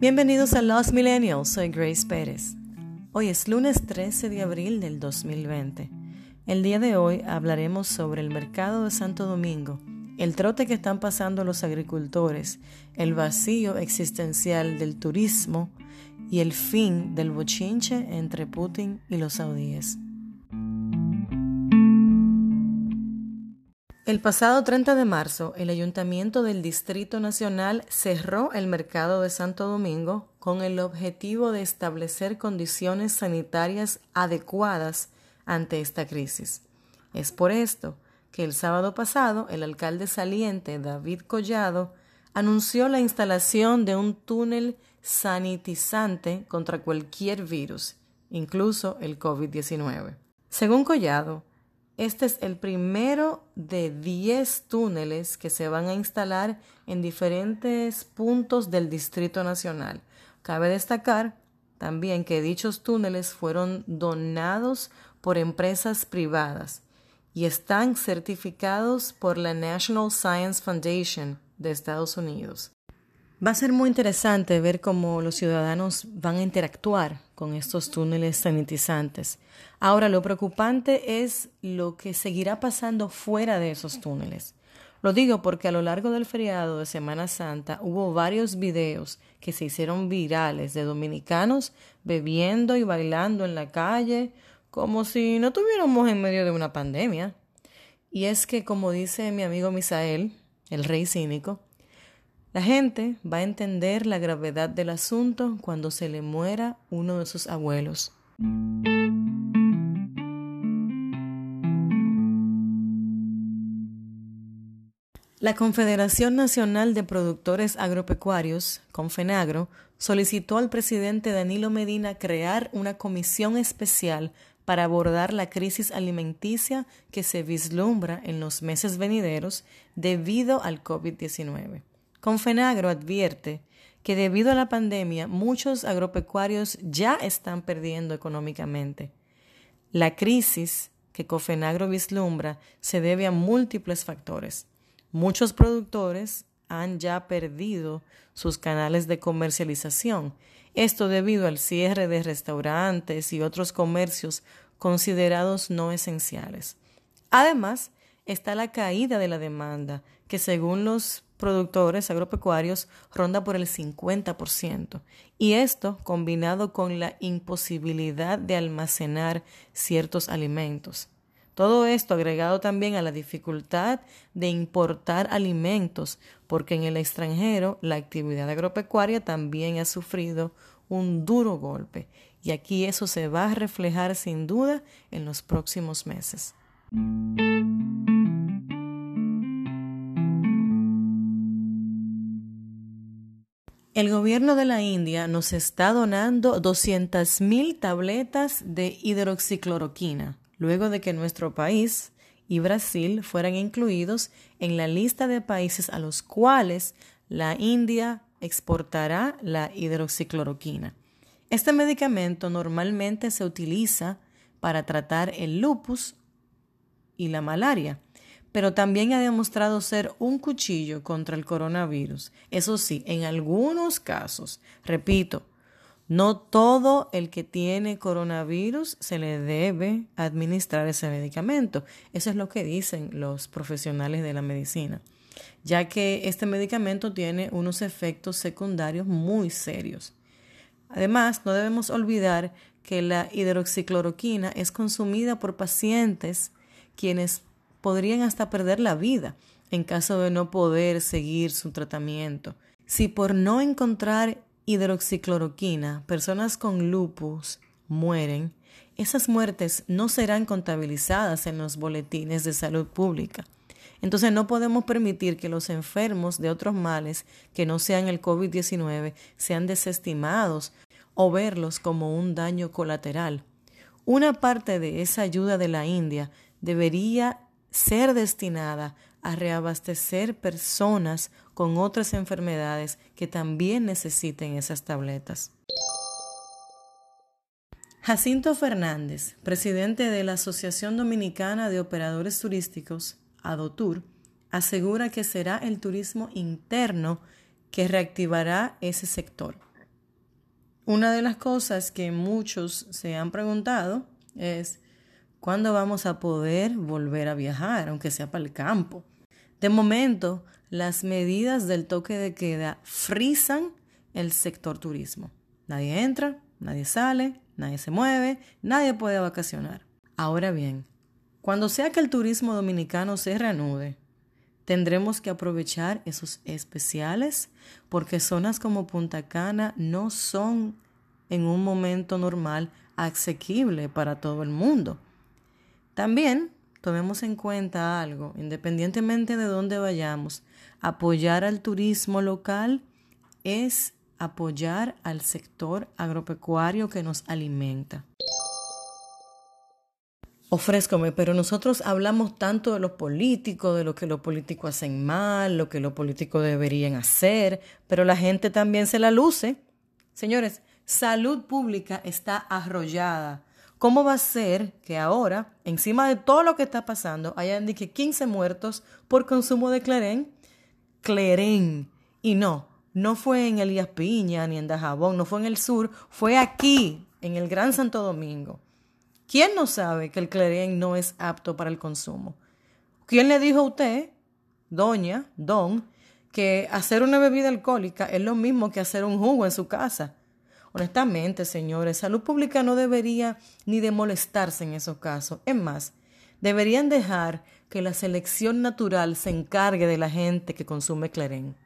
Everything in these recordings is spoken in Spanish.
Bienvenidos a Los Millennials, soy Grace Pérez. Hoy es lunes 13 de abril del 2020. El día de hoy hablaremos sobre el mercado de Santo Domingo, el trote que están pasando los agricultores, el vacío existencial del turismo y el fin del bochinche entre Putin y los saudíes. El pasado 30 de marzo, el Ayuntamiento del Distrito Nacional cerró el mercado de Santo Domingo con el objetivo de establecer condiciones sanitarias adecuadas ante esta crisis. Es por esto que el sábado pasado el alcalde saliente David Collado anunció la instalación de un túnel sanitizante contra cualquier virus, incluso el COVID-19. Según Collado, este es el primero de 10 túneles que se van a instalar en diferentes puntos del Distrito Nacional. Cabe destacar también que dichos túneles fueron donados por empresas privadas y están certificados por la National Science Foundation de Estados Unidos. Va a ser muy interesante ver cómo los ciudadanos van a interactuar con estos túneles sanitizantes. Ahora, lo preocupante es lo que seguirá pasando fuera de esos túneles. Lo digo porque a lo largo del feriado de Semana Santa hubo varios videos que se hicieron virales de dominicanos bebiendo y bailando en la calle como si no tuviéramos en medio de una pandemia. Y es que, como dice mi amigo Misael, el rey cínico, la gente va a entender la gravedad del asunto cuando se le muera uno de sus abuelos. La Confederación Nacional de Productores Agropecuarios, Confenagro, solicitó al presidente Danilo Medina crear una comisión especial para abordar la crisis alimenticia que se vislumbra en los meses venideros debido al COVID-19. Confenagro advierte que debido a la pandemia muchos agropecuarios ya están perdiendo económicamente. La crisis que Confenagro vislumbra se debe a múltiples factores. Muchos productores han ya perdido sus canales de comercialización, esto debido al cierre de restaurantes y otros comercios considerados no esenciales. Además, está la caída de la demanda, que según los productores agropecuarios ronda por el 50%. Y esto combinado con la imposibilidad de almacenar ciertos alimentos. Todo esto agregado también a la dificultad de importar alimentos, porque en el extranjero la actividad agropecuaria también ha sufrido un duro golpe, y aquí eso se va a reflejar sin duda en los próximos meses. El gobierno de la India nos está donando 200.000 tabletas de hidroxicloroquina, luego de que nuestro país y Brasil fueran incluidos en la lista de países a los cuales la India exportará la hidroxicloroquina. Este medicamento normalmente se utiliza para tratar el lupus y la malaria pero también ha demostrado ser un cuchillo contra el coronavirus. Eso sí, en algunos casos, repito, no todo el que tiene coronavirus se le debe administrar ese medicamento. Eso es lo que dicen los profesionales de la medicina, ya que este medicamento tiene unos efectos secundarios muy serios. Además, no debemos olvidar que la hidroxicloroquina es consumida por pacientes quienes podrían hasta perder la vida en caso de no poder seguir su tratamiento. Si por no encontrar hidroxicloroquina personas con lupus mueren, esas muertes no serán contabilizadas en los boletines de salud pública. Entonces no podemos permitir que los enfermos de otros males que no sean el COVID-19 sean desestimados o verlos como un daño colateral. Una parte de esa ayuda de la India debería ser destinada a reabastecer personas con otras enfermedades que también necesiten esas tabletas. Jacinto Fernández, presidente de la Asociación Dominicana de Operadores Turísticos, ADOTUR, asegura que será el turismo interno que reactivará ese sector. Una de las cosas que muchos se han preguntado es cuándo vamos a poder volver a viajar, aunque sea para el campo. De momento, las medidas del toque de queda frisan el sector turismo. Nadie entra, nadie sale, nadie se mueve, nadie puede vacacionar. Ahora bien, cuando sea que el turismo dominicano se reanude, tendremos que aprovechar esos especiales porque zonas como Punta Cana no son en un momento normal asequible para todo el mundo. También tomemos en cuenta algo, independientemente de dónde vayamos, apoyar al turismo local es apoyar al sector agropecuario que nos alimenta. Ofrézcome, pero nosotros hablamos tanto de los políticos, de lo que los políticos hacen mal, lo que los políticos deberían hacer, pero la gente también se la luce. Señores, salud pública está arrollada. ¿Cómo va a ser que ahora, encima de todo lo que está pasando, hayan que 15 muertos por consumo de cleren? Cleren. Y no, no fue en Elías Piña ni en Dajabón, no fue en el sur, fue aquí, en el Gran Santo Domingo. ¿Quién no sabe que el cleren no es apto para el consumo? ¿Quién le dijo a usted, doña, don, que hacer una bebida alcohólica es lo mismo que hacer un jugo en su casa? Honestamente, señores, salud pública no debería ni de molestarse en esos casos. Es más, deberían dejar que la selección natural se encargue de la gente que consume cleren.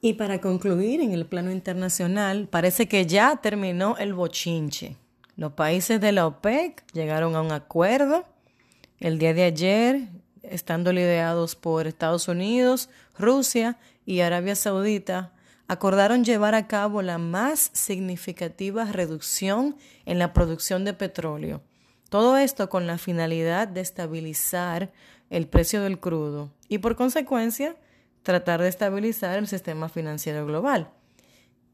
Y para concluir, en el plano internacional, parece que ya terminó el bochinche. Los países de la OPEC llegaron a un acuerdo el día de ayer, estando liderados por Estados Unidos, Rusia y Arabia Saudita, acordaron llevar a cabo la más significativa reducción en la producción de petróleo. Todo esto con la finalidad de estabilizar el precio del crudo y por consecuencia tratar de estabilizar el sistema financiero global.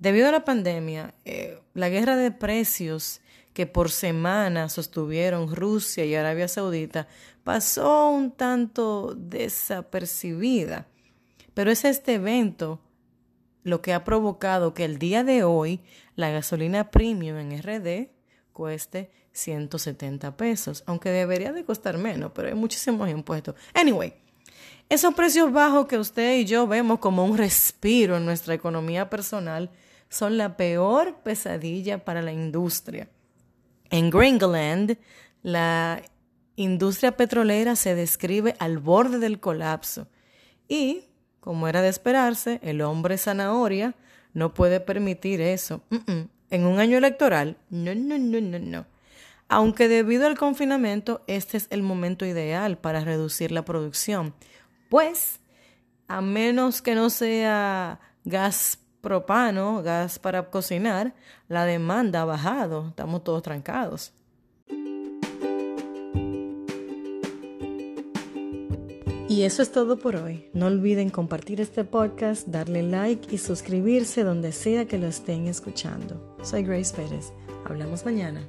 Debido a la pandemia, eh, la guerra de precios que por semana sostuvieron Rusia y Arabia Saudita pasó un tanto desapercibida. Pero es este evento lo que ha provocado que el día de hoy la gasolina premium en RD cueste 170 pesos, aunque debería de costar menos, pero hay muchísimos impuestos. Anyway, esos precios bajos que usted y yo vemos como un respiro en nuestra economía personal son la peor pesadilla para la industria. En Gringoland, la industria petrolera se describe al borde del colapso y, como era de esperarse, el hombre zanahoria no puede permitir eso. En un año electoral, no, no, no, no, no. Aunque debido al confinamiento, este es el momento ideal para reducir la producción pues, a menos que no sea gas propano, gas para cocinar, la demanda ha bajado, estamos todos trancados. Y eso es todo por hoy. No olviden compartir este podcast, darle like y suscribirse donde sea que lo estén escuchando. Soy Grace Pérez. Hablamos mañana.